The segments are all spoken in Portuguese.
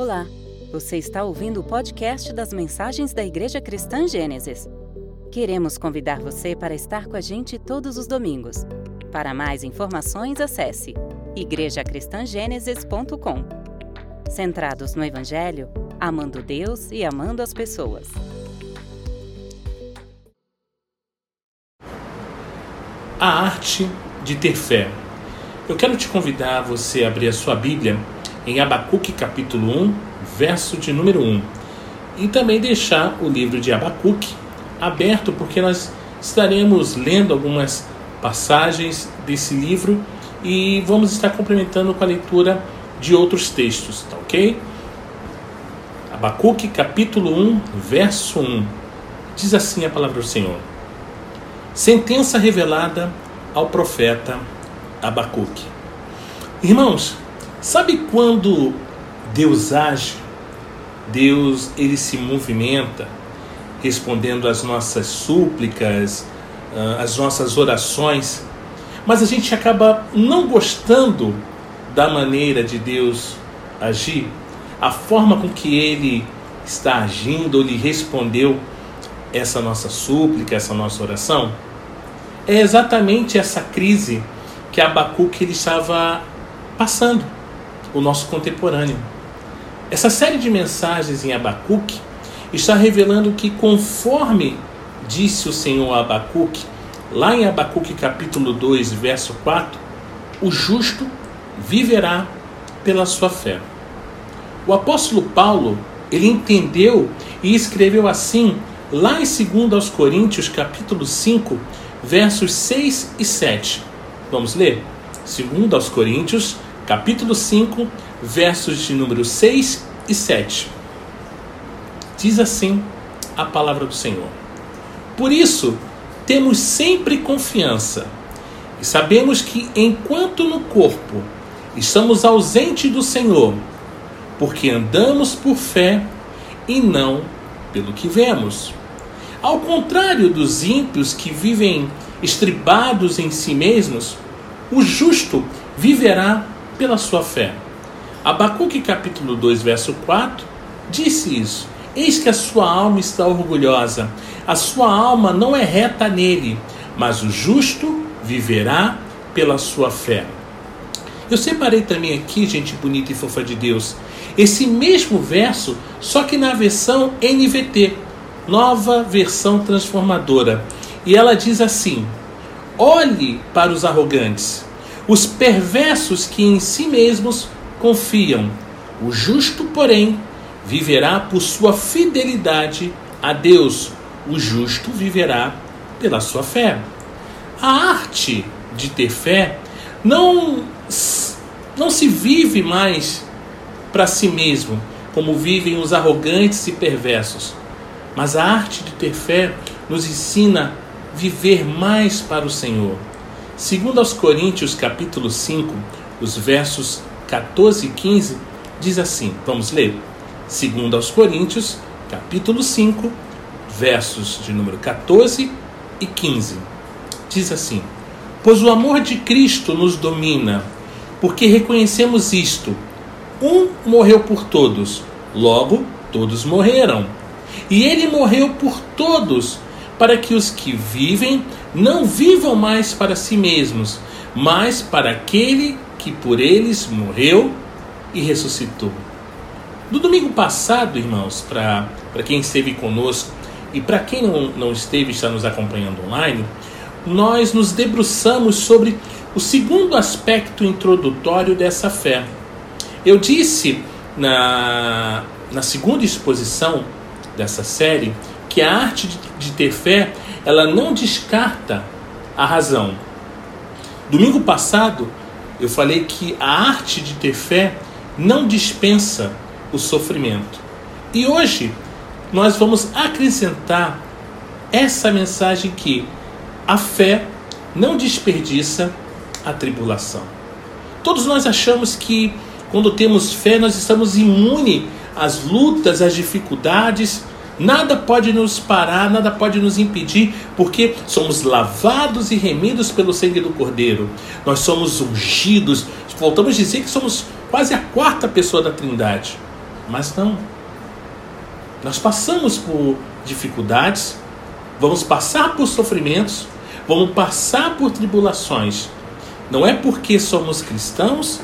Olá, você está ouvindo o podcast das mensagens da Igreja Cristã Gênesis. Queremos convidar você para estar com a gente todos os domingos. Para mais informações, acesse igrejacristangênesis.com. Centrados no Evangelho, amando Deus e amando as pessoas. A arte de ter fé. Eu quero te convidar a você abrir a sua Bíblia em Abacuque capítulo 1, verso de número 1. E também deixar o livro de Abacuque aberto, porque nós estaremos lendo algumas passagens desse livro e vamos estar complementando com a leitura de outros textos, tá ok? Abacuque capítulo 1, verso 1. Diz assim a palavra do Senhor: Sentença revelada ao profeta Abacuque. Irmãos, sabe quando Deus age? Deus ele se movimenta respondendo às nossas súplicas, ah, às nossas orações, mas a gente acaba não gostando da maneira de Deus agir, a forma com que ele está agindo ou lhe respondeu essa nossa súplica, essa nossa oração. É exatamente essa crise que Abacuque ele estava passando, o nosso contemporâneo. Essa série de mensagens em Abacuque está revelando que, conforme disse o Senhor a Abacuque, lá em Abacuque capítulo 2, verso 4, o justo viverá pela sua fé. O apóstolo Paulo, ele entendeu e escreveu assim, lá em 2 Coríntios capítulo 5, versos 6 e 7. Vamos ler? 2 Coríntios, capítulo 5, versos de número 6 e 7. Diz assim a palavra do Senhor. Por isso, temos sempre confiança e sabemos que enquanto no corpo estamos ausentes do Senhor, porque andamos por fé e não pelo que vemos. Ao contrário dos ímpios que vivem estribados em si mesmos, o justo viverá pela sua fé. Abacuque capítulo 2, verso 4, disse isso. Eis que a sua alma está orgulhosa, a sua alma não é reta nele, mas o justo viverá pela sua fé. Eu separei também aqui, gente bonita e fofa de Deus, esse mesmo verso, só que na versão NVT, nova versão transformadora. E ela diz assim: Olhe para os arrogantes, os perversos que em si mesmos confiam. O justo, porém, viverá por sua fidelidade a Deus. O justo viverá pela sua fé. A arte de ter fé não, não se vive mais para si mesmo, como vivem os arrogantes e perversos. Mas a arte de ter fé nos ensina viver mais para o Senhor. Segundo aos Coríntios, capítulo 5, os versos 14 e 15, diz assim, vamos ler. Segundo aos Coríntios, capítulo 5, versos de número 14 e 15. Diz assim: Pois o amor de Cristo nos domina, porque reconhecemos isto. Um morreu por todos, logo todos morreram. E ele morreu por todos, para que os que vivem não vivam mais para si mesmos, mas para aquele que por eles morreu e ressuscitou. No domingo passado, irmãos, para quem esteve conosco e para quem não, não esteve está nos acompanhando online, nós nos debruçamos sobre o segundo aspecto introdutório dessa fé. Eu disse na, na segunda exposição dessa série que a arte de, ter fé, ela não descarta a razão. Domingo passado, eu falei que a arte de ter fé não dispensa o sofrimento. E hoje nós vamos acrescentar essa mensagem que a fé não desperdiça a tribulação. Todos nós achamos que quando temos fé nós estamos imunes às lutas, às dificuldades, Nada pode nos parar, nada pode nos impedir, porque somos lavados e remidos pelo sangue do Cordeiro. Nós somos ungidos. Voltamos a dizer que somos quase a quarta pessoa da Trindade. Mas não. Nós passamos por dificuldades, vamos passar por sofrimentos, vamos passar por tribulações. Não é porque somos cristãos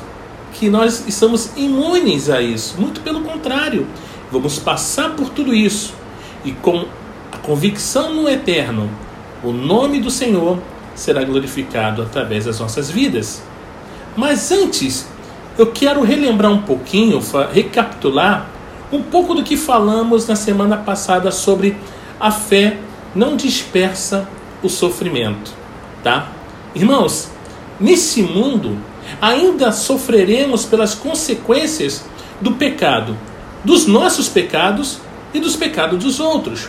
que nós estamos imunes a isso. Muito pelo contrário, vamos passar por tudo isso e com a convicção no eterno, o nome do Senhor será glorificado através das nossas vidas. Mas antes, eu quero relembrar um pouquinho, recapitular um pouco do que falamos na semana passada sobre a fé não dispersa o sofrimento, tá? Irmãos, nesse mundo ainda sofreremos pelas consequências do pecado, dos nossos pecados e dos pecados dos outros.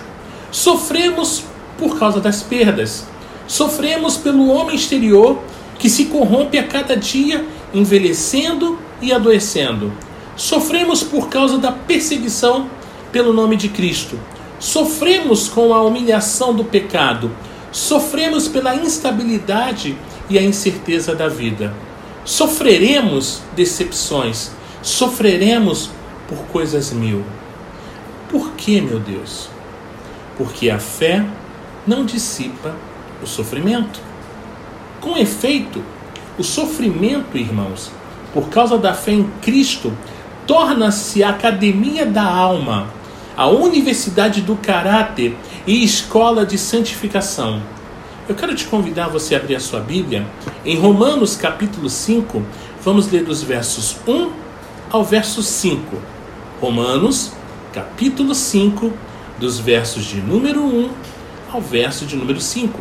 Sofremos por causa das perdas. Sofremos pelo homem exterior que se corrompe a cada dia, envelhecendo e adoecendo. Sofremos por causa da perseguição pelo nome de Cristo. Sofremos com a humilhação do pecado. Sofremos pela instabilidade e a incerteza da vida. Sofreremos decepções. Sofreremos por coisas mil. Por que, meu Deus? Porque a fé não dissipa o sofrimento. Com efeito, o sofrimento, irmãos, por causa da fé em Cristo, torna-se a academia da alma, a universidade do caráter e escola de santificação. Eu quero te convidar você a abrir a sua Bíblia em Romanos capítulo 5, vamos ler dos versos 1 ao verso 5. Romanos capítulo 5, dos versos de número 1 ao verso de número 5.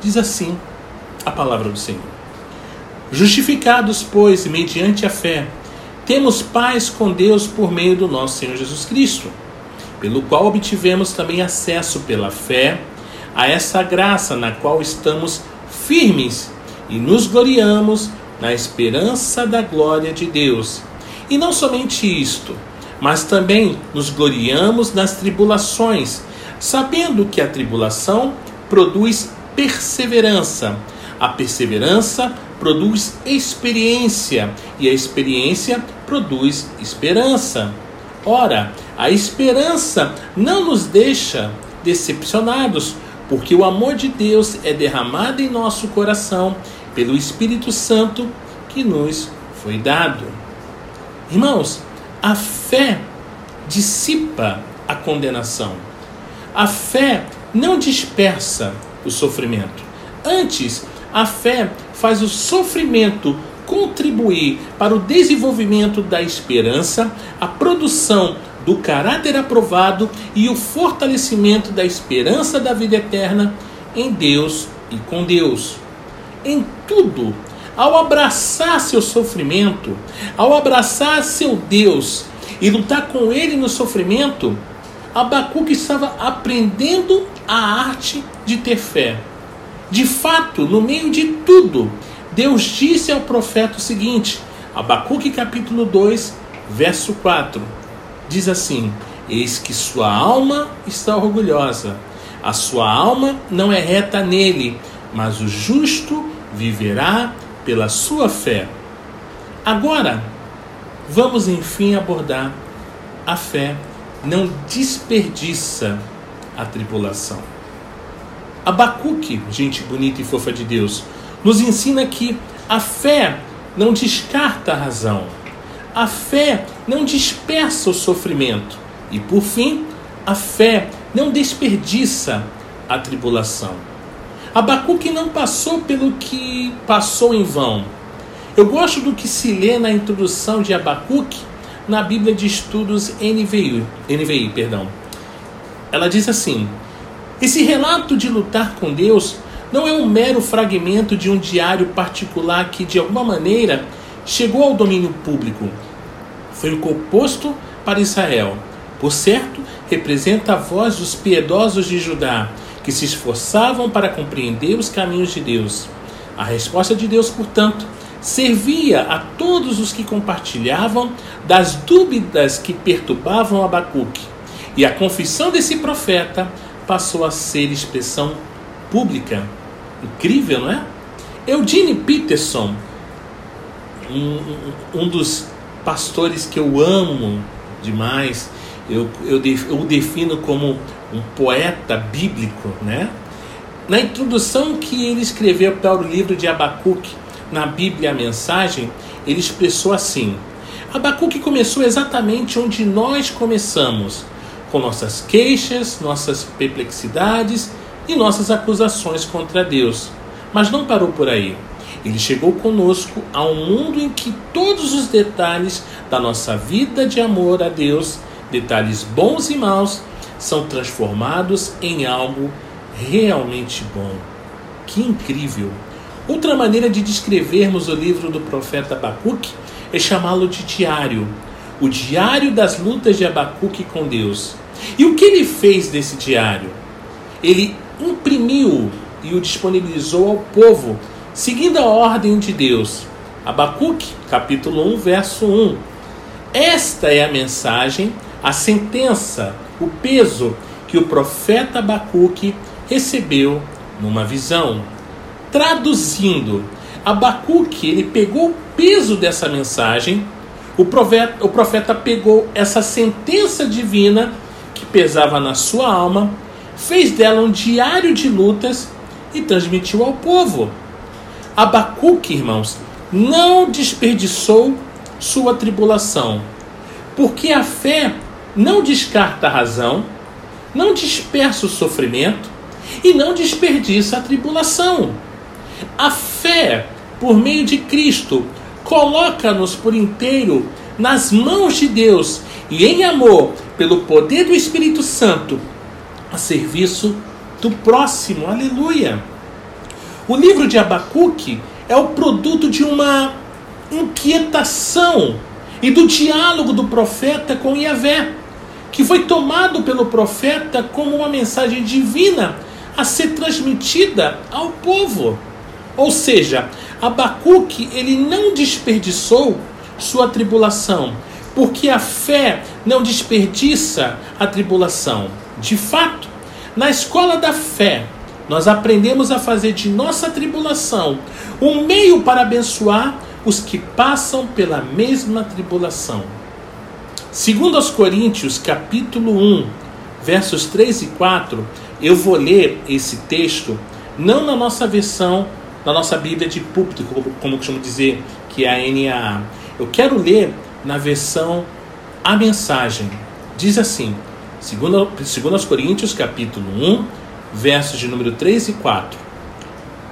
Diz assim a palavra do Senhor: Justificados, pois, mediante a fé, temos paz com Deus por meio do nosso Senhor Jesus Cristo, pelo qual obtivemos também acesso pela fé a essa graça na qual estamos firmes e nos gloriamos na esperança da glória de Deus. E não somente isto, mas também nos gloriamos nas tribulações, sabendo que a tribulação produz perseverança, a perseverança produz experiência e a experiência produz esperança. Ora, a esperança não nos deixa decepcionados, porque o amor de Deus é derramado em nosso coração pelo Espírito Santo que nos foi dado. Irmãos, a fé dissipa a condenação. A fé não dispersa o sofrimento. Antes, a fé faz o sofrimento contribuir para o desenvolvimento da esperança, a produção do caráter aprovado e o fortalecimento da esperança da vida eterna em Deus e com Deus. Em tudo, ao abraçar seu sofrimento, ao abraçar seu Deus e lutar com ele no sofrimento, Abacuque estava aprendendo a arte de ter fé. De fato, no meio de tudo, Deus disse ao profeta o seguinte: Abacuque capítulo 2, verso 4. Diz assim: Eis que sua alma está orgulhosa, a sua alma não é reta nele, mas o justo viverá pela sua fé. Agora, vamos enfim abordar a fé não desperdiça a tribulação. Abacuque, gente bonita e fofa de Deus, nos ensina que a fé não descarta a razão, a fé não dispersa o sofrimento e, por fim, a fé não desperdiça a tribulação. Abacuque não passou pelo que passou em vão. Eu gosto do que se lê na introdução de Abacuque na Bíblia de Estudos NVI, NVI perdão. Ela diz assim: esse relato de lutar com Deus não é um mero fragmento de um diário particular que, de alguma maneira, chegou ao domínio público. Foi o composto para Israel. Por certo, representa a voz dos piedosos de Judá, que se esforçavam para compreender os caminhos de Deus. A resposta de Deus, portanto, servia a todos os que compartilhavam das dúvidas que perturbavam Abacuque. E a confissão desse profeta passou a ser expressão pública. Incrível, não é? Eugene Peterson, um, um dos pastores que eu amo demais, eu, eu, eu o defino como um poeta bíblico, né? Na introdução que ele escreveu para o livro de Abacuque, na Bíblia a Mensagem, ele expressou assim: Abacuque começou exatamente onde nós começamos, com nossas queixas, nossas perplexidades e nossas acusações contra Deus. Mas não parou por aí. Ele chegou conosco a um mundo em que todos os detalhes da nossa vida de amor a Deus, detalhes bons e maus, são transformados em algo realmente bom. Que incrível! Outra maneira de descrevermos o livro do profeta Abacuque é chamá-lo de diário, o diário das lutas de Abacuque com Deus. E o que ele fez desse diário? Ele imprimiu e o disponibilizou ao povo, seguindo a ordem de Deus. Abacuque, capítulo 1, verso 1. Esta é a mensagem, a sentença, o peso que o profeta Abacuque recebeu numa visão. Traduzindo, Abacuque ele pegou o peso dessa mensagem, o profeta, o profeta pegou essa sentença divina que pesava na sua alma, fez dela um diário de lutas e transmitiu ao povo. Abacuque, irmãos, não desperdiçou sua tribulação, porque a fé não descarta a razão, não dispersa o sofrimento e não desperdiça a tribulação. A fé, por meio de Cristo, coloca-nos por inteiro nas mãos de Deus e em amor, pelo poder do Espírito Santo, a serviço do próximo. Aleluia! O livro de Abacuque é o produto de uma inquietação e do diálogo do profeta com Yahvé, que foi tomado pelo profeta como uma mensagem divina a ser transmitida ao povo. Ou seja, Abacuque ele não desperdiçou sua tribulação, porque a fé não desperdiça a tribulação. De fato, na escola da fé, nós aprendemos a fazer de nossa tribulação um meio para abençoar os que passam pela mesma tribulação. Segundo aos Coríntios, capítulo 1, versos 3 e 4, eu vou ler esse texto não na nossa versão na nossa Bíblia de púlpito, como, costumo dizer, que é a NAA. Eu quero ler na versão A Mensagem. Diz assim, segundo, segundo aos Coríntios, capítulo 1, versos de número 3 e 4.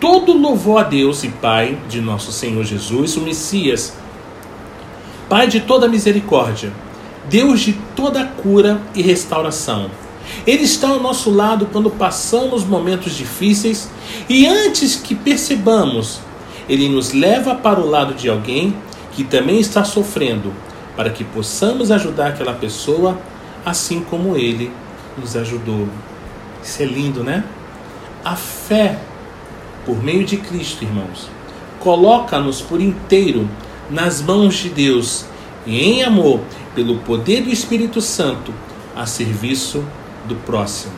Todo louvor a Deus e Pai de nosso Senhor Jesus, o Messias, Pai de toda misericórdia, Deus de toda cura e restauração ele está ao nosso lado quando passamos momentos difíceis e antes que percebamos, ele nos leva para o lado de alguém que também está sofrendo, para que possamos ajudar aquela pessoa assim como ele nos ajudou. Isso é lindo, né? A fé, por meio de Cristo, irmãos, coloca-nos por inteiro nas mãos de Deus e em amor, pelo poder do Espírito Santo, a serviço do próximo.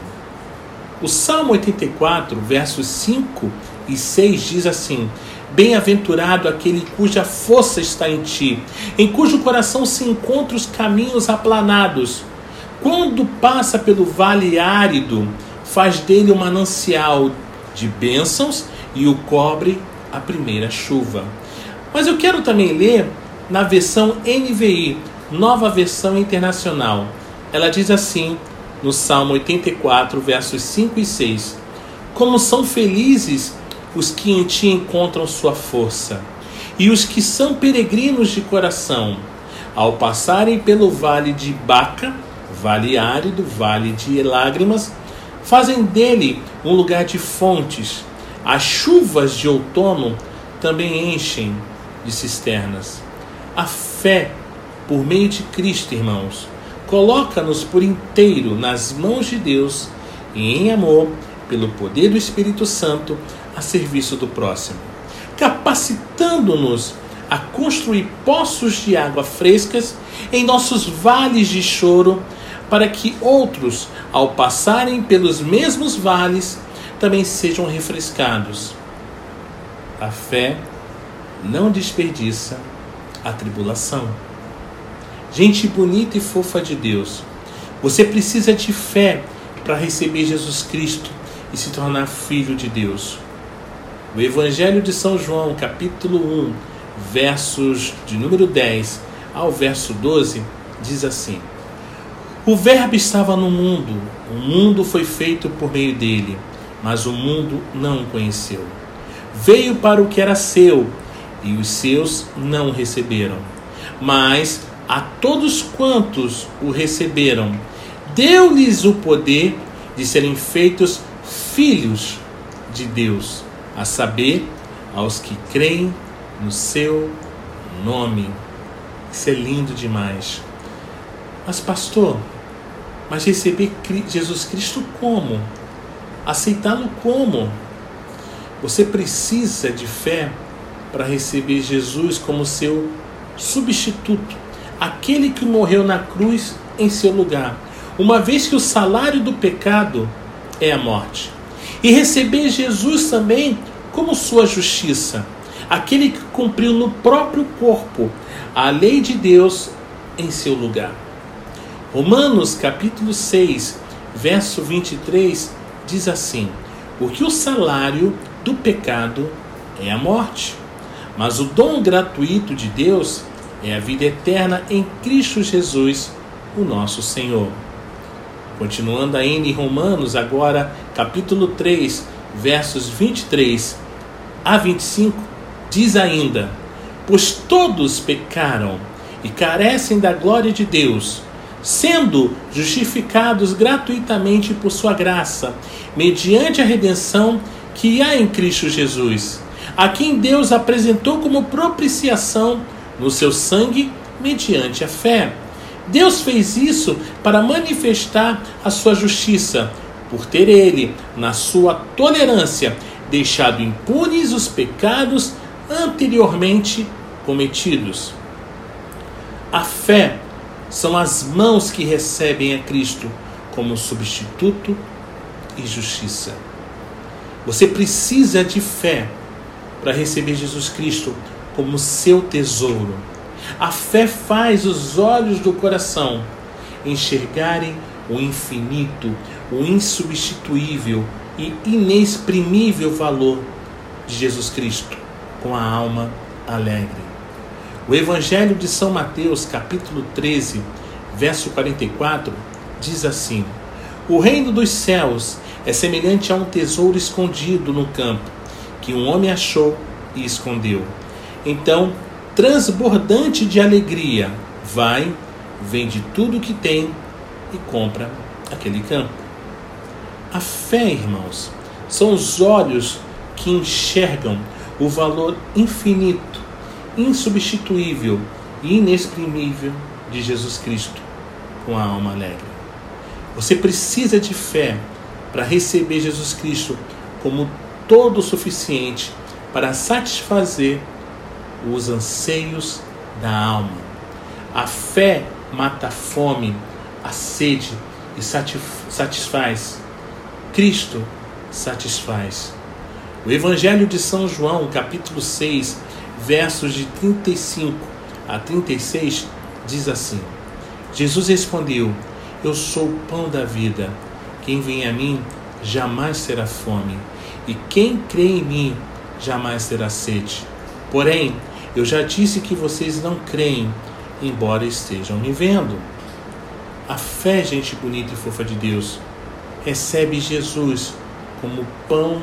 O Salmo 84, versos 5 e 6 diz assim: Bem-aventurado aquele cuja força está em ti, em cujo coração se encontram os caminhos aplanados. Quando passa pelo vale árido, faz dele um manancial de bênçãos e o cobre a primeira chuva. Mas eu quero também ler na versão NVI, nova versão internacional. Ela diz assim: no Salmo 84, versos 5 e 6. Como são felizes os que em ti encontram sua força, e os que são peregrinos de coração, ao passarem pelo vale de Baca, vale árido, vale de lágrimas, fazem dele um lugar de fontes. As chuvas de outono também enchem de cisternas. A fé, por meio de Cristo, irmãos, coloca-nos por inteiro nas mãos de Deus e em amor, pelo poder do Espírito Santo, a serviço do próximo, capacitando-nos a construir poços de água frescas em nossos vales de choro, para que outros, ao passarem pelos mesmos vales, também sejam refrescados. A fé não desperdiça a tribulação. gente bonita e fofa de Deus, você precisa de fé para receber Jesus Cristo e se tornar filho de Deus. O Evangelho de São João, capítulo 1, versos de número 10 ao verso 12, diz assim: O Verbo estava no mundo, o mundo foi feito por meio dele, mas o mundo não o conheceu. Veio para o que era seu, e os seus não receberam. Mas a todos quantos o receberam, deu-lhes o poder de serem feitos filhos de Deus, a saber, aos que creem no seu nome. Isso é lindo demais. Mas, pastor, mas receber Jesus Cristo como? Aceitá-lo como? Você precisa de fé para receber Jesus como seu substituto, aquele que morreu na cruz em seu lugar, uma vez que o salário do pecado é a morte. E receber Jesus também como sua justiça, aquele que cumpriu no próprio corpo a lei de Deus em seu lugar. Romanos capítulo 6, verso 23 diz assim: Porque o salário do pecado é a morte mas o dom gratuito de Deus é a vida eterna em Cristo Jesus, o nosso Senhor. Continuando ainda em Romanos, agora capítulo 3, versos 23 a 25, diz ainda: Pois todos pecaram e carecem da glória de Deus, sendo justificados gratuitamente por Sua graça, mediante a redenção que há em Cristo Jesus a quem Deus apresentou como propiciação no seu sangue mediante a fé. Deus fez isso para manifestar a sua justiça, por ter ele, na sua tolerância, deixado impunes os pecados anteriormente cometidos. A fé são as mãos que recebem a Cristo como substituto e justiça. Você precisa de fé para receber Jesus Cristo como seu tesouro. A fé faz os olhos do coração enxergarem o infinito, o insubstituível e inexprimível valor de Jesus Cristo com a alma alegre. O Evangelho de São Mateus, capítulo 13, verso 44, diz assim: O reino dos céus é semelhante a um tesouro escondido no campo que um homem achou e escondeu. Então, transbordante de alegria, vai, vende tudo o que tem e compra aquele campo. A fé, irmãos, são os olhos que enxergam o valor infinito, insubstituível e inexprimível de Jesus Cristo com a alma alegre. Você precisa de fé para receber Jesus Cristo como todo o suficiente para satisfazer os anseios da alma. A fé mata a fome, a sede e satisfaz. Cristo satisfaz. O Evangelho de São João, capítulo 6, versos de 35 a 36, diz assim: Jesus respondeu: Eu sou o pão da vida. Quem vem a mim jamais terá fome e quem crê em mim jamais terá sede. Porém, eu já disse que vocês não creem, embora estejam me vendo. A fé, gente bonita e fofa de Deus, recebe Jesus como pão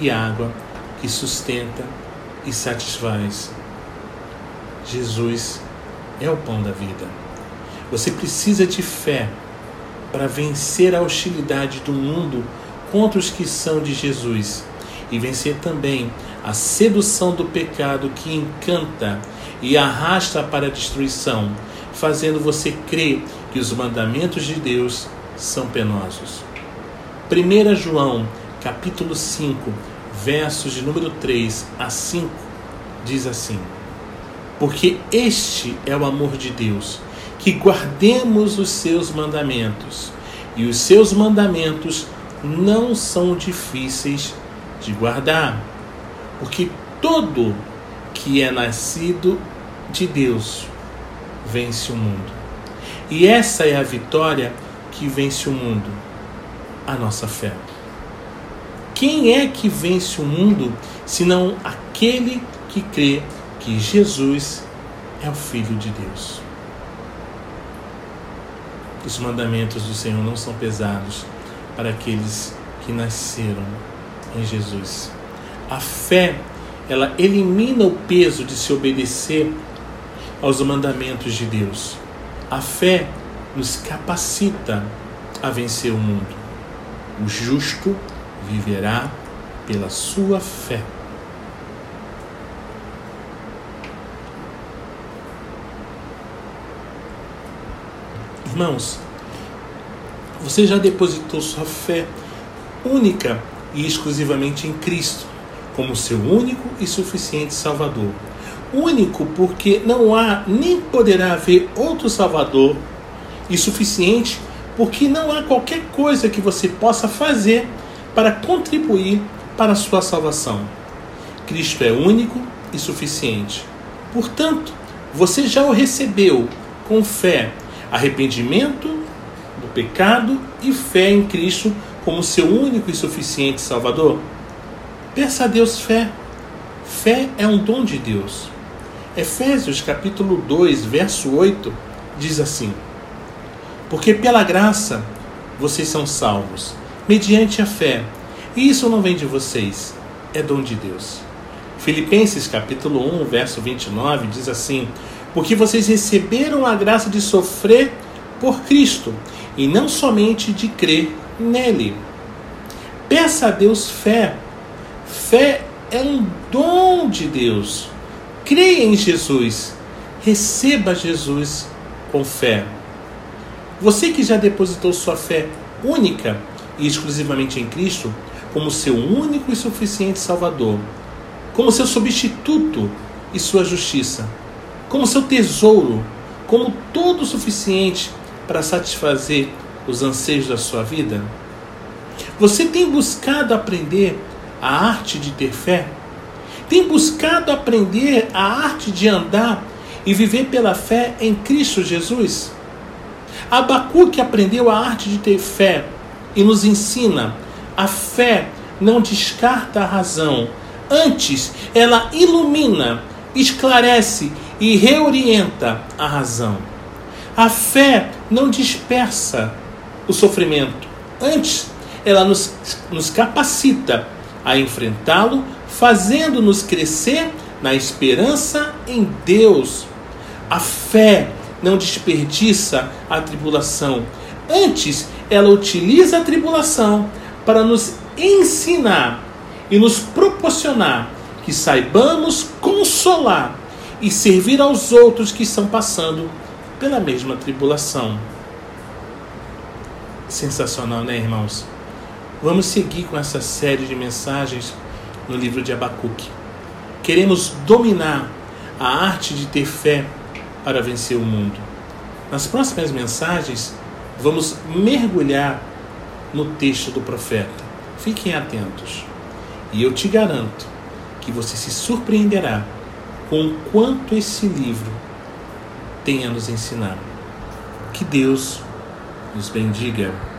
e água que sustenta e satisfaz. Jesus é o pão da vida. Você precisa de fé para vencer a hostilidade do mundo contra os que são de Jesus e vencer também a sedução do pecado que encanta e arrasta para a destruição, fazendo você crer que os mandamentos de Deus são penosos. 1 João, capítulo 5, versos de número 3 a 5, diz assim: Porque este é o amor de Deus, que guardemos os seus mandamentos, e os seus mandamentos não são difíceis de guardar, porque todo que é nascido de Deus vence o mundo. E essa é a vitória que vence o mundo, a nossa fé. Quem é que vence o mundo senão aquele que crê que Jesus é o Filho de Deus? Os mandamentos do Senhor não são pesados para aqueles que nasceram em Jesus. A fé, ela elimina o peso de se obedecer aos mandamentos de Deus. A fé nos capacita a vencer o mundo. O justo viverá pela sua fé. Irmãos, você já depositou sua fé única e exclusivamente em Cristo, como seu único e suficiente Salvador. Único porque não há nem poderá haver outro Salvador, e suficiente porque não há qualquer coisa que você possa fazer para contribuir para a sua salvação. Cristo é único e suficiente. Portanto, você já o recebeu com fé, arrependimento pecado e fé em Cristo como seu único e suficiente Salvador? Peça a Deus fé. Fé é um dom de Deus. Efésios capítulo 2, verso 8 diz assim: Porque pela graça vocês são salvos, mediante a fé. E isso não vem de vocês, é dom de Deus. Filipenses capítulo 1, verso 29 diz assim: Porque vocês receberam a graça de sofrer por Cristo, e não somente de crer nele. Peça a Deus fé. Fé é um dom de Deus. Creia em Jesus. Receba Jesus com fé. Você que já depositou sua fé única e exclusivamente em Cristo, como seu único e suficiente Salvador, como seu substituto e sua justiça, como seu tesouro, como todo o suficiente para satisfazer os anseios da sua vida? Você tem buscado aprender a arte de ter fé? Tem buscado aprender a arte de andar e viver pela fé em Cristo Jesus? Abacuque aprendeu a arte de ter fé e nos ensina: a fé não descarta a razão, antes ela ilumina, esclarece e reorienta a razão. A fé não dispersa o sofrimento. Antes, ela nos, nos capacita a enfrentá-lo, fazendo-nos crescer na esperança em Deus. A fé não desperdiça a tribulação. Antes, ela utiliza a tribulação para nos ensinar e nos proporcionar que saibamos consolar e servir aos outros que estão passando pela mesma tribulação. Sensacional, né, irmãos? Vamos seguir com essa série de mensagens no livro de Abacuque. Queremos dominar a arte de ter fé para vencer o mundo. Nas próximas mensagens, vamos mergulhar no texto do profeta. Fiquem atentos. E eu te garanto que você se surpreenderá com quanto esse livro tem a nos ensinar. Que Deus nos bendiga.